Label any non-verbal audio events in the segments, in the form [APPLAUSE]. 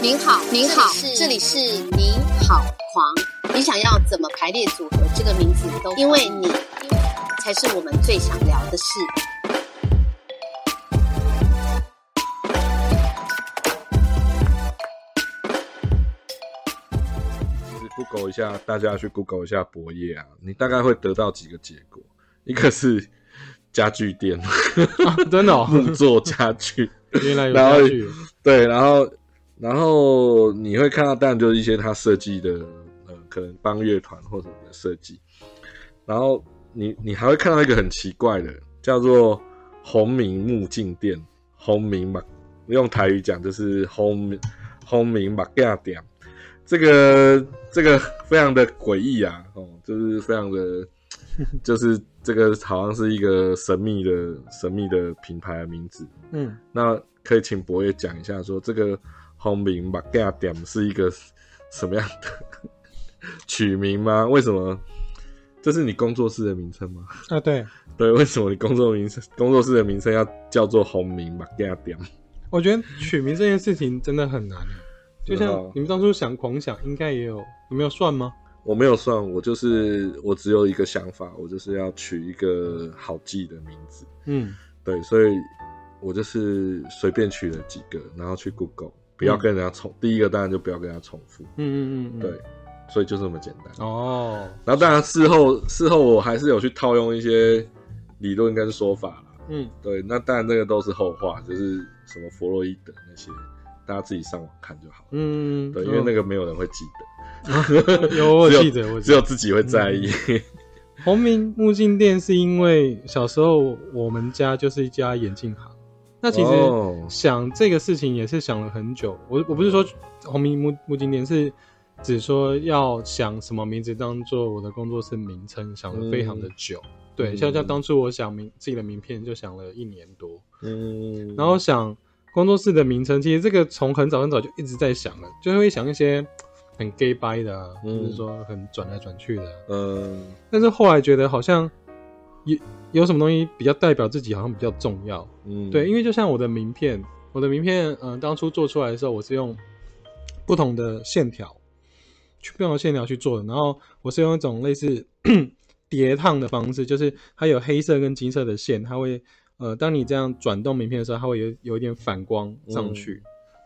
您好，您好，这里是你好狂。你想要怎么排列组合这个名字都，因为你才是我们最想聊的事。就是 Google 一下，大家去 Google 一下博业啊，你大概会得到几个结果，一个是家具店，啊真的哦，[LAUGHS] 木作家具，原来有然后家具，对，然后然后你会看到，当然就是一些他设计的，呃，可能帮乐团或者的设计，然后你你还会看到一个很奇怪的，叫做红明木镜店，红明嘛，用台语讲就是红明红明马架店，这个这个非常的诡异啊，哦，就是非常的，就是这个好像是一个神秘的神秘的品牌的名字，嗯，那可以请博爷讲一下，说这个红名马盖点是一个什么样的 [LAUGHS] 取名吗？为什么？这是你工作室的名称吗？啊对，对，为什么你工作名称工作室的名称要叫做红名马盖点？我觉得取名这件事情真的很难，就像哦你们当初想狂想，应该也有，你们有算吗？我没有算，我就是我只有一个想法，我就是要取一个好记的名字。嗯，对，所以我就是随便取了几个，然后去 Google，不要跟人家重。第一个当然就不要跟人家重复。嗯嗯嗯嗯，对，所以就这么简单。哦，然后当然事后事后我还是有去套用一些理论跟说法啦。嗯，对，那当然这个都是后话，就是什么弗洛伊德那些，大家自己上网看就好。嗯，对，因为那个没有人会记得。[LAUGHS] 有记得，我只有自己会在意。红明目镜店是因为小时候我们家就是一家眼镜行，那其实哦。想这个事情也是想了很久。我我不是说红明目目镜店是只说要想什么名字当做我的工作室名称，想了非常的久。对，嗯像像当初我想名自己的名片就想了一年多，嗯，然后想工作室的名称，其实这个从很早很早就一直在想了，就会想一些很 gay 掰的、啊，嗯或者说很转来转去的啊、嗯但是后来觉得好像有有什么东西比较代表自己，好像比较重要。嗯，对，因为就像我的名片，我的名片，嗯、当初做出来的时候，我是用不同的线条，去不同的线条去做的。然后我是用一种类似 [CLEARS THROAT] 叠烫的方式，就是它有黑色跟金色的线，它会呃，当你这样转动名片的时候，它会有有一点反光上去。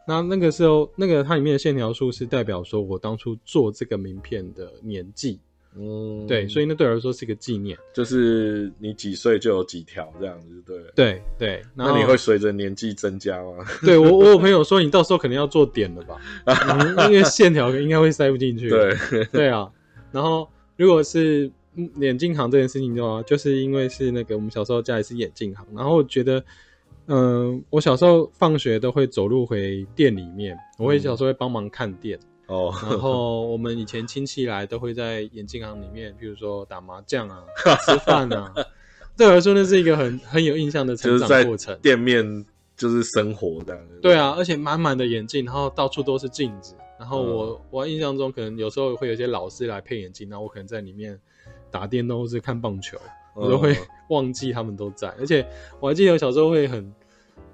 那那个时候，那个它里面的线条数是代表说我当初做这个名片的年纪，嗯，对，所以那对我来说是一个纪念。就是你几岁就有几条这样子，对。对对，那你会随着年纪增加吗？[LAUGHS] 对我，我有朋友说你到时候可能要做点了吧，[LAUGHS] 嗯因为线条应该会塞不进去。对，对啊，然后如果是嗯眼镜行这件事情的话，就是因为是那个我们小时候家里是眼镜行，然后我觉得，嗯、我小时候放学都会走路回店里面，我会小时候会帮忙看店，哦，然后我们以前亲戚来都会在眼镜行里面，比如说打麻将啊、[LAUGHS] 吃饭啊，对我来说那是一个很很有印象的成长过程。店面就是生活这样。对啊，而且满满的眼镜，然后到处都是镜子。然后嗯我、我印象中可能有时候会有一些老师来配眼镜，然后我可能在里面打电动或是看棒球，我都会哦 [LAUGHS] 忘记他们都在。而且我还记得我小时候会很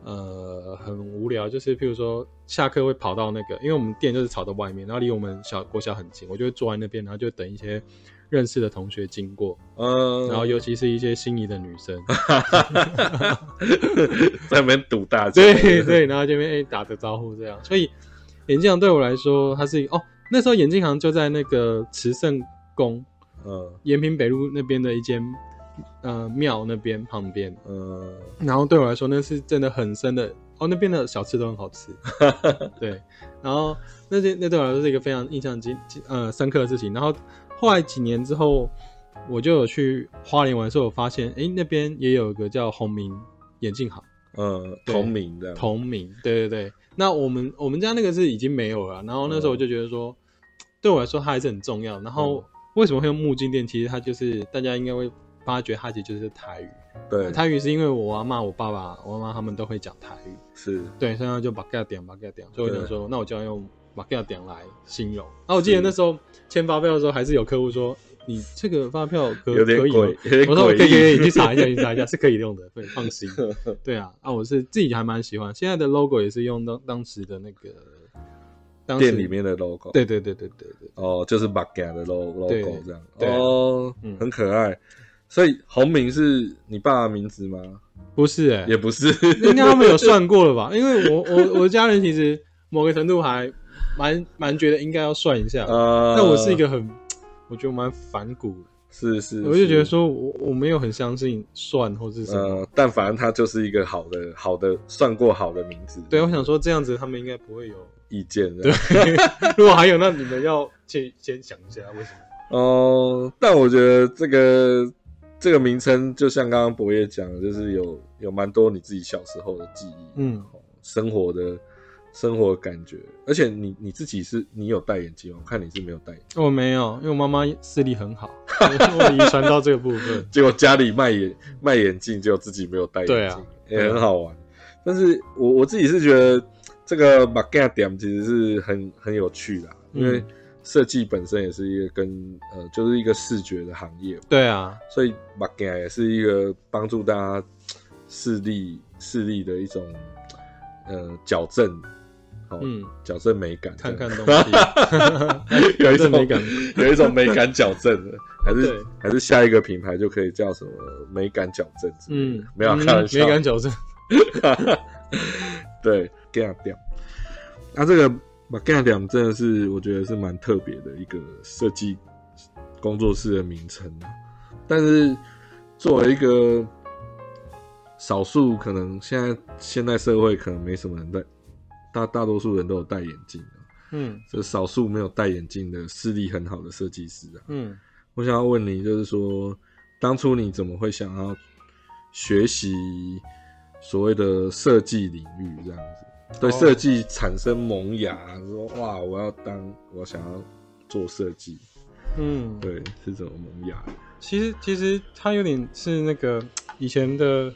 呃很无聊，就是譬如说下课会跑到那个，因为我们店就是朝到外面，然后离我们小国小很近，我就会坐在那边，然后就等一些认识的同学经过，嗯，然后尤其是一些心仪的女生，[LAUGHS] 在那边堵大家。对对，然后这边哎打个招呼这样，所以眼镜行对我来说，它是哦，那时候眼镜行就在那个慈圣宫嗯延平北路那边的一间呃庙那边旁边，嗯然后对我来说那是真的很深的哦，那边的小吃都很好吃，[LAUGHS] 对，然后那些那对我来说是一个非常印象深呃深刻的事情，然后后来几年之后，我就有去花莲玩的时候，我发现哎那边也有一个叫红明眼镜行。嗯，对同名的。同名，对对对。那我们我们家那个是已经没有了，然后那时候我就觉得说，对我来说它还是很重要。然后为什么会用木镜店？其实它就是大家应该会发觉它其实就是台语。对，台语是因为我阿妈、我爸爸、我妈妈他们都会讲台语，是对，所以他就把盖点把盖点，所以我对想说，那我就要用把盖点来形容。然后我记得那时候签发票的时候，还是有客户说你这个发票可可以我说可以可以，可以。你去查一下，你去查一下是可以用的，对，放心。[LAUGHS] 对啊，啊，我是自己还蛮喜欢，现在的 logo 也是用当当时的那个店里面的 logo，对对对对对对，哦，就是马 a 的 logo 这样，哦嗯，很可爱。所以红明是你爸的名字吗？不是哎、也不是，应该他们有算过了吧？因为我我我的家人其实某个程度还蛮蛮觉得应该要算一下，呃，但我是一个很我觉得蛮反骨的，是是，我就觉得说我我没有很相信算或是什么。呃，但反正他就是一个好的好的算过好的名字，对，我想说这样子他们应该不会有。意见对 [LAUGHS] 如果还有，那你们要先先想一下为什么？哦，但我觉得这个这个名称，就像刚刚博业讲的，就是有有蛮多你自己小时候的记忆，嗯哦，生活的生活的感觉，而且你你自己是你有戴眼镜吗？我看你是没有戴眼镜，我没有，因为我妈妈视力很好，[LAUGHS] 我遗传到这个部分。结果家里卖眼卖眼镜，结果自己没有戴眼镜，也很好玩。但是我我自己是觉得这个 m a g a 点其实是很很有趣的啊、因为嗯设计本身也是一个跟呃就是一个视觉的行业。对啊，所以 m a g a 也是一个帮助大家视力视力的一种呃矫正，哦，嗯，矫正美感，看看东西，[LAUGHS] 有一种美感。有一种美感矫正的，还是还是下一个品牌就可以叫什么美感矫正嗯，没有嗯开玩笑，美感矫正。[LAUGHS] 对 g a 掉。那这个把 g a 掉真的是我觉得是蛮特别的一个设计工作室的名称啊但是作为一个少数可能现在现代社会可能没什么人戴，大大多数人都有戴眼镜啊嗯这少数没有戴眼镜的视力很好的设计师啊。嗯，我想要问你，就是说，当初你怎么会想要学习所谓的设计领域这样子？对哦设计产生萌芽，说哇，我要当，我想要做设计，嗯，对，是怎么萌芽？其实其实他有点是那个以前的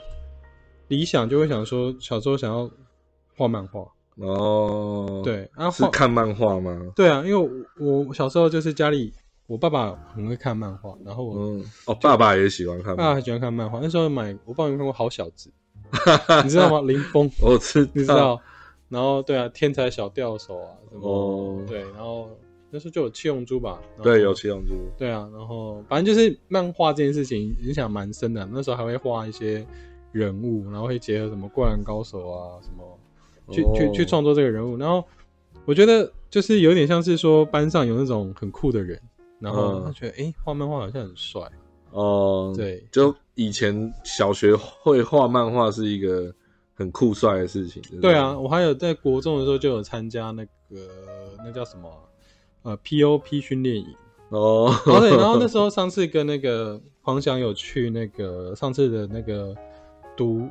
理想，就会想说小时候想要画漫画。哦，，对，然后画是看漫画吗？对啊，因为我我小时候就是家里我爸爸很会看漫画，然后我嗯，哦，爸爸也喜欢看爸爸很喜欢看漫画。那时候买我爸有看过《好小子》，你知道吗？[LAUGHS] 林峰，我知道，你知道？然后对啊，天才小钓手啊，什么、哦对，然后那时候就有七龙珠吧？对，有七龙珠，对啊，然后反正就是漫画这件事情影响蛮深的。那时候还会画一些人物，然后会结合什么灌篮高手啊什么，去、去哦去创作这个人物。然后我觉得就是有点像是说班上有那种很酷的人，然后嗯他觉得哎、诶画漫画好像很帅，哦，对就以前小学会画漫画是一个很酷帅的事情。对啊，，我还有在国中的时候就有参加那个那叫什么啊呃 POP 训练营。哦，哦对，然后那时候上次跟那个黄翔有去那个上次的那个读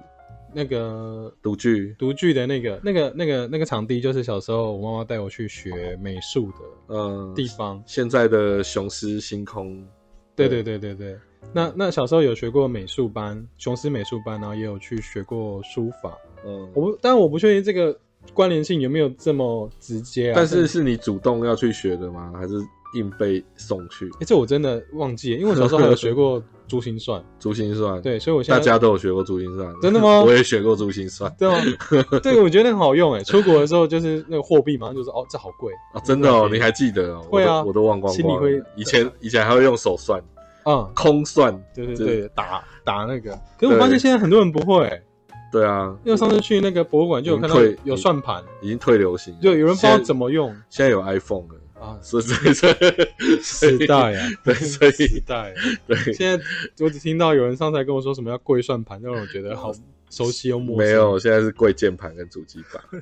那个独剧，读剧的那个那个那个那个场地，就是小时候我妈妈带我去学美术的嗯，地方。现在的雄狮星空，对对对对对，那那小时候有学过美术班，雄狮美术班，然后也有去学过书法。嗯，我不，但我不确定这个关联性有没有这么直接啊。但是是你主动要去学的吗？还是硬被送去？哎、这我真的忘记了，因为我小时候还有学过珠心算。[LAUGHS] 珠心算，，对，所以我现在大家都有学过珠心算，真的吗 [LAUGHS] 我也学过珠心算对吗？[LAUGHS] 这个我觉得很好用哎，出国的时候就是那个货币马上就说哦，这好贵啊，真的哦，你还记得哦？会啊我都我都忘光光了。心里会以前以前还会用手算，嗯，空算，对对就对，打打那个。可是我发现现在很多人不会欸，对啊，因为上次去那个博物馆就有看到有算盘，已经退流行了，就有人不知道怎么用现在有 iPhone 了，啊。所以所以所以所以时代啊，对，所时以代。对，现在我只听到有人上台跟我说什么要跪算盘，让我觉得好熟悉又陌生。没有，现在是贵键盘跟主机板。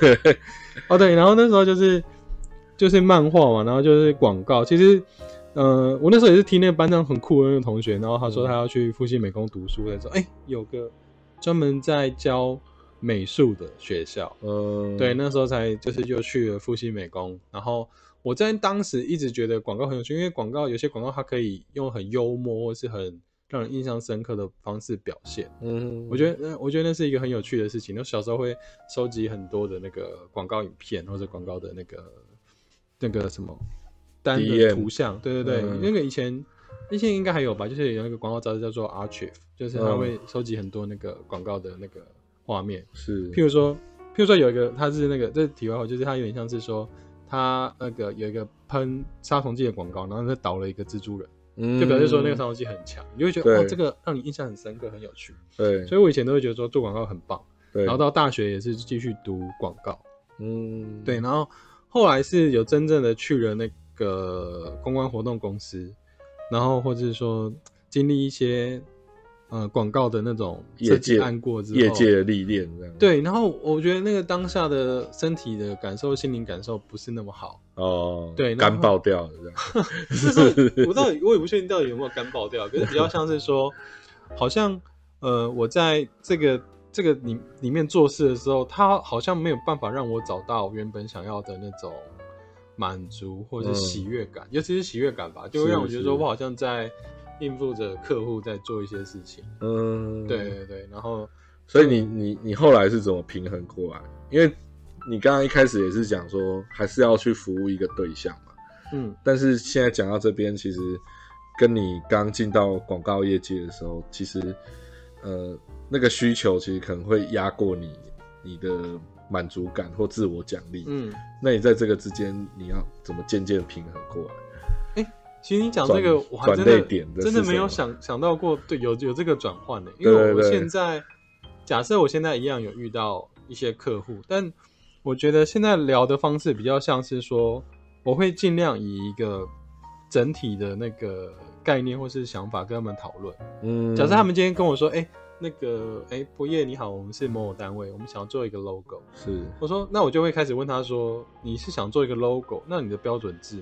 对 [LAUGHS] 哦，对，然后那时候就是就是漫画嘛，然后就是广告。其实，呃，我那时候也是听那个班长很酷的那个同学，然后他说他要去复兴美工读书，他说哎、有个专门在教美术的学校。嗯，对，那时候才就是就去了复兴美工，然后我在当时一直觉得广告很有趣，因为广告有些广告它可以用很幽默或是很让人印象深刻的方式表现。嗯，我觉得，呃我觉得那是一个很有趣的事情。那小时候会收集很多的那个广告影片，或者广告的那个那个什么单的图像，对对对，嗯。那个以前一些应该还有吧，就是有那个广告杂志叫做 Archive，就是它嗯会收集很多那个广告的那个画面。是，譬如说，譬如说有一个，它是那个这是题外话，就是它有点像是说，它那个有一个喷杀虫剂的广告，然后它倒了一个蜘蛛人，嗯。就表示说那个杀虫剂很强，你就会觉得对。哇，这个让你印象很深刻，很有趣。对。所以我以前都会觉得说做广告很棒，对，然后到大学也是继续读广告，嗯。对，然后后来是有真正的去了那个公关活动公司，然后或者是说经历一些呃广告的那种设业界计案过之后，业界的历练这样。对，然后我觉得那个当下的身体的感受、心灵感受不是那么好。哦，对干爆掉了这样。[LAUGHS] 就是我到底我也不确定到底有没有干爆掉，可是比较像是说，好像呃我在这个这个里里面做事的时候，他好像没有办法让我找到原本想要的那种满足或者是喜悦感，尤其是喜悦感吧，就会是让我觉得说我好像在应付着客户在做一些事情。嗯，对。对对，然后所以你你你后来是怎么平衡过来？因为你刚刚一开始也是讲说，还是要去服务一个对象嘛。嗯但是现在讲到这边，其实跟你刚进到广告业界的时候，其实呃那个需求其实可能会压过你你的满足感或自我奖励。嗯，那你在这个之间，你要怎么渐渐平衡过来？其实你讲这个我还真的真的没有想想到过，对，有有这个转换的，因为我现在假设我现在一样有遇到一些客户，但我觉得现在聊的方式比较像是说，我会尽量以一个整体的那个概念或是想法跟他们讨论。嗯，假设他们今天跟我说，哎、那个，哎、博业你好，我们是某某单位，我们想要做一个 logo。是，我说，那我就会开始问他说，你是想做一个 logo，那你的标准字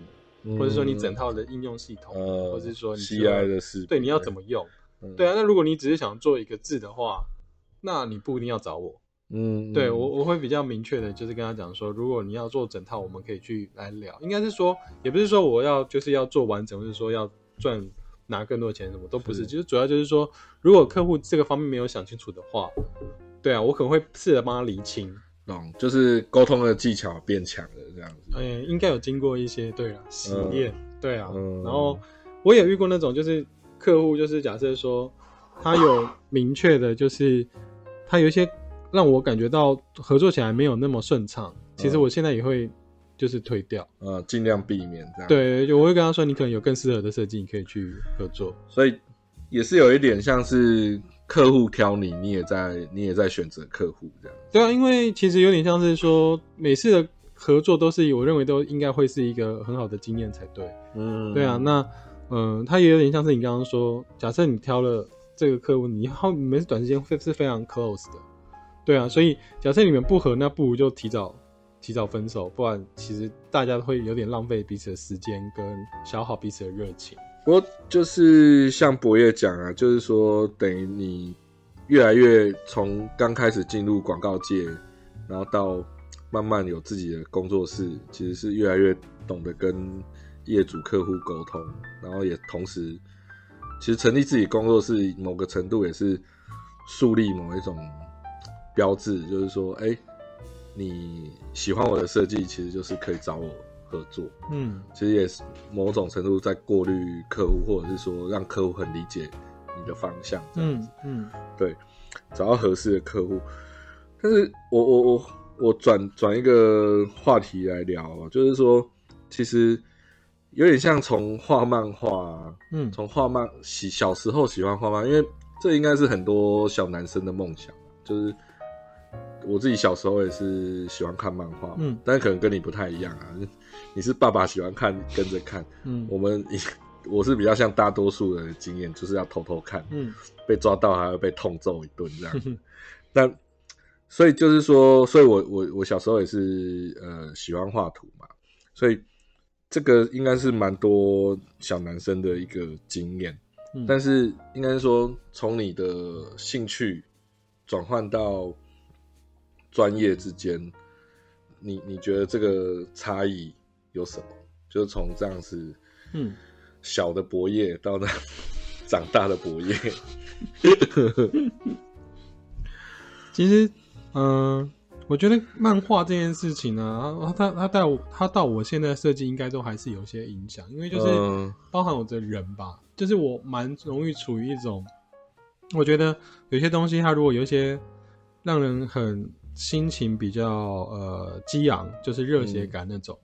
呢？或者说你整套的应用系统，呃，或者是说你 CI 的事，对你要怎么用？嗯对啊，那如果你只是想做一个字的话，那你不一定要找我。嗯，对我我会比较明确的，就是跟他讲说，如果你要做整套，我们可以去来聊。应该是说，也不是说我要就是要做完整，或者说要赚拿更多钱，什么都不是。是其实主要就是说，如果客户这个方面没有想清楚的话，对啊，我可能会试着帮他理清。懂，就是沟通的技巧变强了，这样子。嗯，应该有经过一些对啊洗练，对啊。嗯然后我也遇过那种，就是客户就是假设说他有明确的，就是他有一些让我感觉到合作起来没有那么顺畅，其实嗯我现在也会就是推掉。呃，尽量避免这样。，对，就我会跟他说，你可能有更适合的设计，你可以去合作。所以也是有一点像是客户挑你，你也在你也在选择客户这样。对啊，因为其实有点像是说每次的合作都是我认为都应该会是一个很好的经验才对。嗯对啊，那嗯、呃，它也有点像是你刚刚说，假设你挑了这个客户，你后你们是短时间会是非常 close 的，对啊，所以假设你们不合，那不如就提早提早分手，不然其实大家会有点浪费彼此的时间跟消耗彼此的热情。不过就是像博业讲啊，就是说等于你越来越从刚开始进入广告界，然后到慢慢有自己的工作室，其实是越来越懂得跟业主、客户沟通，然后也同时，其实成立自己工作室，某个程度也是树立某一种标志，就是说，哎、你喜欢我的设计，其实就是可以找我合作。嗯。其实也是某种程度在过滤客户，或者是说让客户很理解你的方向，这样嗯子，嗯对，找到合适的客户。但是我我我我转转一个话题来聊啊，就是说，其实有点像从画漫画啊，嗯。从画漫喜小时候喜欢画漫，因为这应该是很多小男生的梦想，就是我自己小时候也是喜欢看漫画，嗯但是可能跟你不太一样啊，你是爸爸喜欢看跟着看，嗯我们我是比较像大多数人的经验，就是要偷偷看，嗯被抓到还要被痛揍一顿这样子。[LAUGHS] 那所以就是说，所以我我我小时候也是呃喜欢画图嘛，所以这个应该是蛮多小男生的一个经验。嗯，但是应该是说，从你的兴趣转换到专业之间，你你觉得这个差异有什么？就是从这样子嗯。小的博业到那长大的博业，[LAUGHS] 其实，嗯、我觉得漫画这件事情呢，它它它到我它到我现在设计应该都还是有些影响，因为就是嗯。包含我的人吧，就是我蛮容易处于一种，我觉得有些东西它如果有一些让人很心情比较呃激昂，就是热血感那种，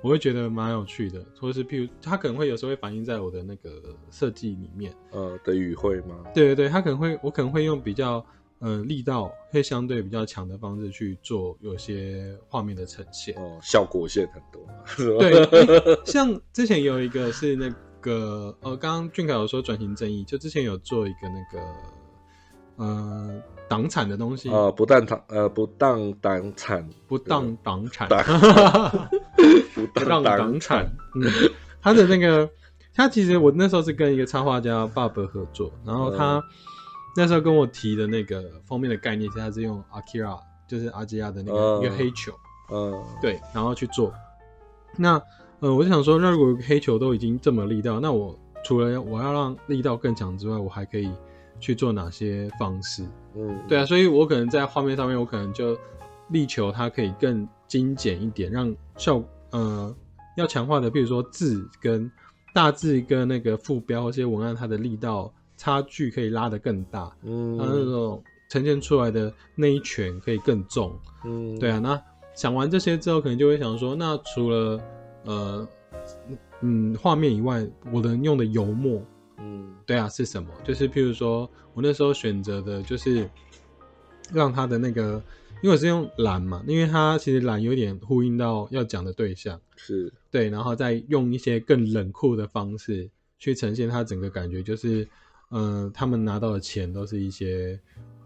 我会觉得蛮有趣的，或者是譬如他可能会有时候会反映在我的那个设计里面。呃的语汇吗？对对对，他可能会我可能会用比较呃力道会相对比较强的方式去做有些画面的呈现。哦，效果线很多？对，诶 [LAUGHS] 像之前有一个是那个呃，刚刚俊凯有说转型正义，就之前有做一个那个呃党产的东西，呃，不当党呃不当党产，不当党产，不 [LAUGHS] 不当当党产，嗯，他的那个他其实我那时候是跟一个插画家爸爸合作，然后他那时候跟我提的那个封面的概念是他是用 Akira，就是阿基亚的那个嗯。一个黑球。嗯，对，然后去做。那呃，我就想说，那如果黑球都已经这么力道，那我除了我要让力道更强之外，我还可以去做哪些方式？嗯，对啊，所以我可能在画面上面，我可能就力求它可以更精简一点，让效呃要强化的，比如说字跟大字跟那个副标这些文案，它的力道差距可以拉得更大，嗯，它那种呈现出来的那一拳可以更重。嗯，对啊，那想完这些之后，可能就会想说，那除了呃嗯画面以外，我能用的油墨，嗯。对啊是什么？就是譬如说我那时候选择的就是让他的那个，因为我是用蓝嘛，因为它其实蓝有点呼应到要讲的对象，是，对，然后再用一些更冷酷的方式去呈现他整个感觉，就是呃他们拿到的钱都是一些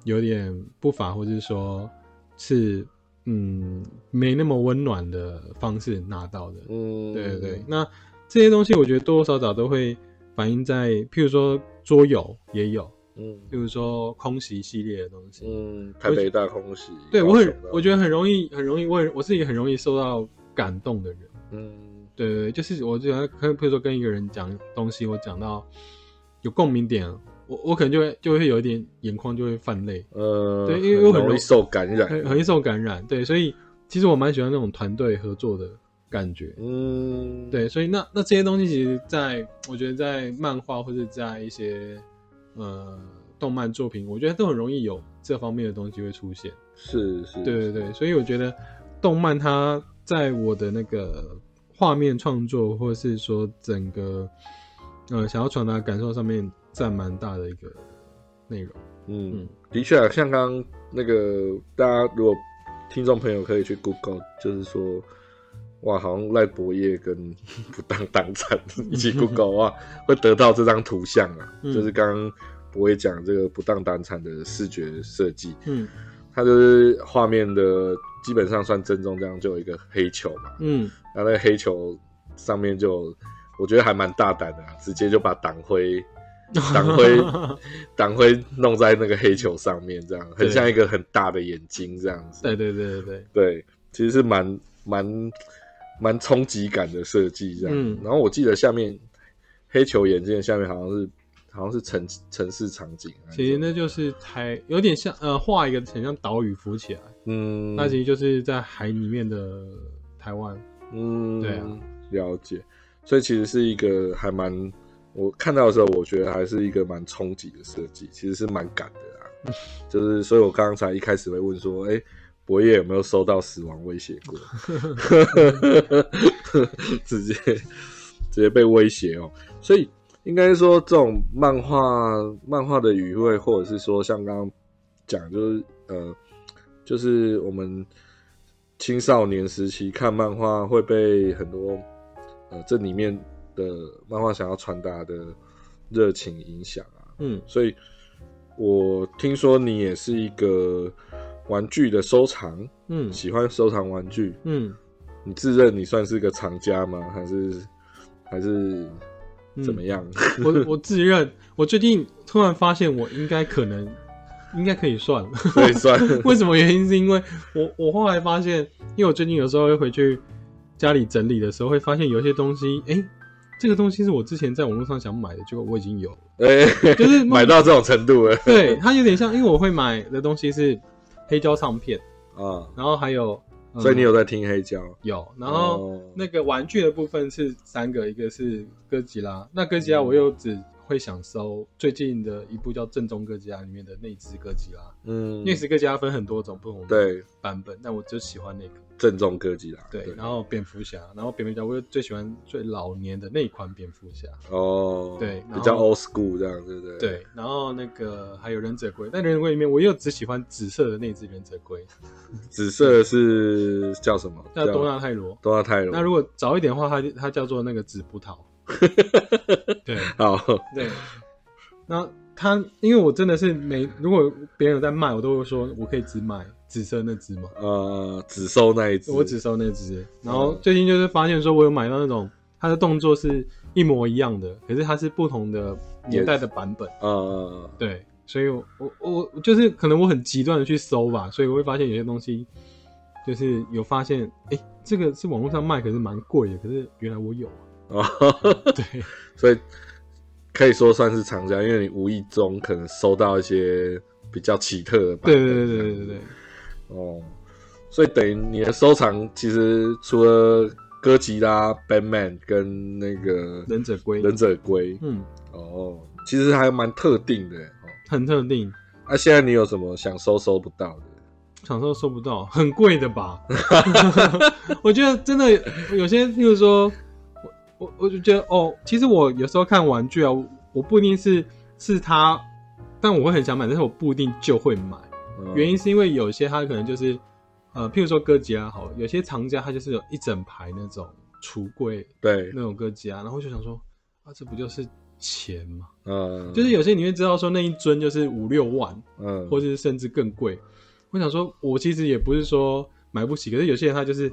有点不法，或者是说是嗯没那么温暖的方式拿到的。嗯，对对对，那这些东西我觉得多多少少都会反映在，譬如说桌游也有，嗯譬如说空袭系列的东西。嗯，台北大空袭，对我很我觉得很容易，很容易，我很我是一个很容易受到感动的人。嗯对对对，就是我就跟譬如说跟一个人讲东西，我讲到有共鸣点，我我可能就会就会有一点眼眶就会泛泪，呃，对因为我很容容易受感染，很很易受感染。对，所以其实我蛮喜欢那种团队合作的感觉。嗯，对，所以那那这些东西，其实在我觉得在漫画或者在一些呃动漫作品，我觉得都很容易有这方面的东西会出现。是是，对对对，所以我觉得动漫它在我的那个画面创作，或者是说整个呃想要传达感受上面，占蛮大的一个内容。嗯嗯，的确啊，像刚刚那个大家如果听众朋友可以去 Google，就是说，哇，好像赖博业跟 [LAUGHS] 不当党产一起 Google 哇，会得到这张图像啊，嗯。就是刚刚博业讲这个不当党产的视觉设计，嗯。它就是画面的基本上算正中央就有一个黑球嘛，嗯。然后那个黑球上面就我觉得还蛮大胆的、啊，直接就把党徽。[LAUGHS] 党徽党徽弄在那个黑球上面，这样很像一个很大的眼睛这样子。对对对对对，对，其实是蛮蛮蛮冲击感的设计这样。嗯然后我记得下面黑球眼镜下面好像是好像是城城市场景，其实那就是台有点像呃画一个很像岛屿浮起来，嗯，那其实就是在海里面的台湾。嗯，对啊，了解。所以其实是一个还蛮我看到的时候，我觉得还是一个蛮冲击的设计，其实是蛮赶的啊。[LAUGHS] 就是，所以我刚才一开始会问说，哎、博业有没有收到死亡威胁过？[LAUGHS] 直接直接被威胁哦。所以应该说，这种漫画漫画的语汇，或者是说像刚刚讲，就是呃，就是我们青少年时期看漫画会被很多呃这里面的漫画想要传达的热情影响啊。嗯所以我听说你也是一个玩具的收藏，嗯喜欢收藏玩具。嗯，你自认你算是个藏家吗？还是还是怎么样？我我自认，我最近突然发现，我应该可能应该可以算了。可以算 [LAUGHS] 为什么原因？是因为我我后来发现，因为我最近有时候会回去家里整理的时候，会发现有些东西，哎、这个东西是我之前在网络上想买的，结果我已经有了。哎、就是买到这种程度了对，它有点像，因为我会买的东西是黑胶唱片，啊！然后还有，嗯。所以你有在听黑胶？有，然后哦。那个玩具的部分是三个，一个是哥吉拉，那哥吉拉我又只会想收最近的一部叫《正宗哥吉拉》里面的那只哥吉拉，嗯，那只哥吉拉分很多种不同的对。版本，但我就喜欢那个。正宗哥吉拉，对，然后蝙蝠侠，然后蝙蝠侠，我最喜欢最老年的那一款蝙蝠侠。哦，对比较 old school 这样，对不对？，对，然后那个还有忍者龟，但忍者龟里面我又只喜欢紫色的那只忍者龟，[LAUGHS] 紫色是叫什么？叫多纳泰罗。多纳泰罗。那如果早一点的话，它就它叫做那个紫葡萄。[LAUGHS] 对好，对，那它因为我真的是每如果别人有在卖，我都会说我可以只买紫色那只嘛，呃，只收那一只，我只收那只。然后最近就是发现说，我有买到那种它的动作是一模一样的，可是它是不同的年代的版本。呃，对，所以我我我我就是可能我很极端的去搜吧，所以我会发现有些东西就是有发现，哎、这个是网络上卖，可是蛮贵的，可是原来我有啊。哦，对 [LAUGHS] 所以可以说算是藏家，因为你无意中可能收到一些比较奇特的版对本。对对对对对，哦，所以等于你的收藏其实除了哥吉拉、Batman 跟那个忍者龟，忍者龟，嗯，哦，其实还蛮特定的哦。很特定，那、现在你有什么想收收不到的？想收收不到，很贵的吧？[LAUGHS] 我觉得真的有些，譬如说，我我我就觉得哦，其实我有时候看玩具啊，我我不一定是是它，但我会很想买，但是我不一定就会买。嗯。原因是因为有些它可能就是，呃，譬如说哥吉拉好，有些藏家他就是有一整排那种橱柜对，那种哥吉拉，然后就想说，啊，这不就是钱吗？嗯，就是有些你会知道说那一尊就是五六万，嗯，或者是甚至更贵。我想说，我其实也不是说买不起，可是有些人他就是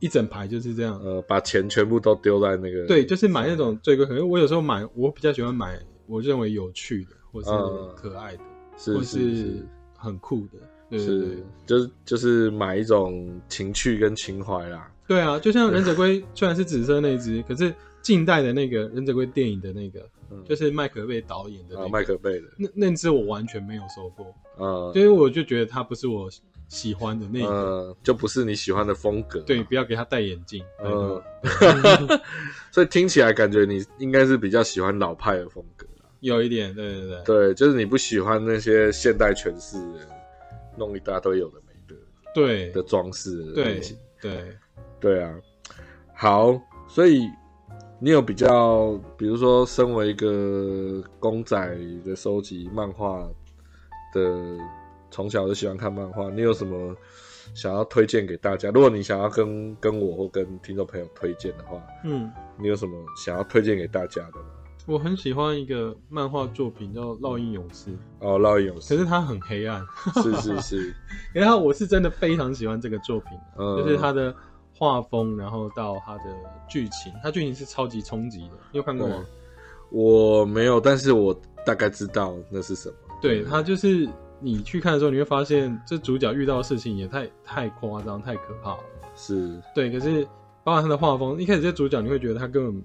一整排就是这样，呃，把钱全部都丢在那个对，就是买那种最贵。可能我有时候买，我比较喜欢买我认为有趣的，或是嗯。可爱的，是或是是很酷的。对对对是，就是就是买一种情趣跟情怀啦。对啊，就像忍者龟虽然是紫色那一只，可是近代的那个忍者龟电影的那个，嗯就是麦克贝导演的麦克贝的，那那只我完全没有收过，啊因为我就觉得它不是我喜欢的那个。呃，就不是你喜欢的风格。对，，不要给他戴眼镜。嗯嗯，[LAUGHS] 所以听起来感觉你应该是比较喜欢老派的风格啦。有一点，对对对，对，就是你不喜欢那些现代诠释，弄一大堆有的没的对的装饰对。对，对啊，好，所以你有比较，比如说，身为一个公仔的收集漫画的，从小就喜欢看漫画，你有什么想要推荐给大家？如果你想要跟跟我或跟听众朋友推荐的话，嗯，你有什么想要推荐给大家的吗？我很喜欢一个漫画作品叫《烙印勇士》，哦，烙印勇士。可，是它很黑暗，是是是，然后 [LAUGHS] 我是真的非常喜欢这个作品，嗯，就是它的画风，然后到它的剧情，它剧情是超级冲击的，你有看过吗？我没有，但是我大概知道那是什么。对，它就是你去看的时候，你会发现这主角遇到的事情也太太夸张、太可怕了。是，对，可是包括他的画风，一开始这主角你会觉得他根本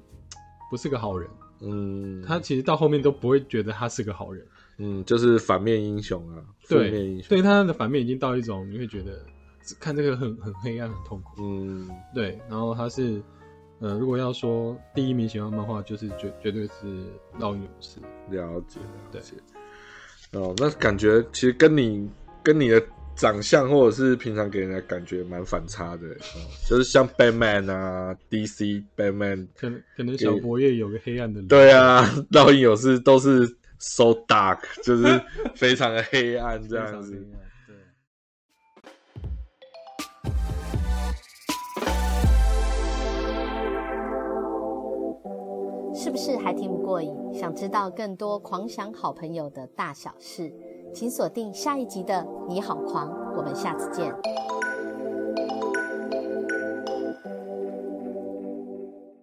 不是个好人，嗯，他其实到后面都不会觉得他是个好人。嗯，就是反面英雄啊，负面英对，雄，对，他的反面已经到一种你会觉得看这个很很黑暗、很痛苦。嗯，对，然后他是，呃，如果要说第一名喜欢漫画，就是绝绝对是烙印勇士。了解了对解。哦，那感觉其实跟你跟你的长相或者是平常给人的感觉蛮反差的，哦，就是像 Batman 啊，DC Batman，可能可能小佛爷有个黑暗的脸。对啊，烙印勇士都是 so dark，就是非常的黑暗这样子。对。是不是还听不过瘾？想知道更多狂想好朋友的大小事，请锁定下一集的《你好狂》，我们下次见。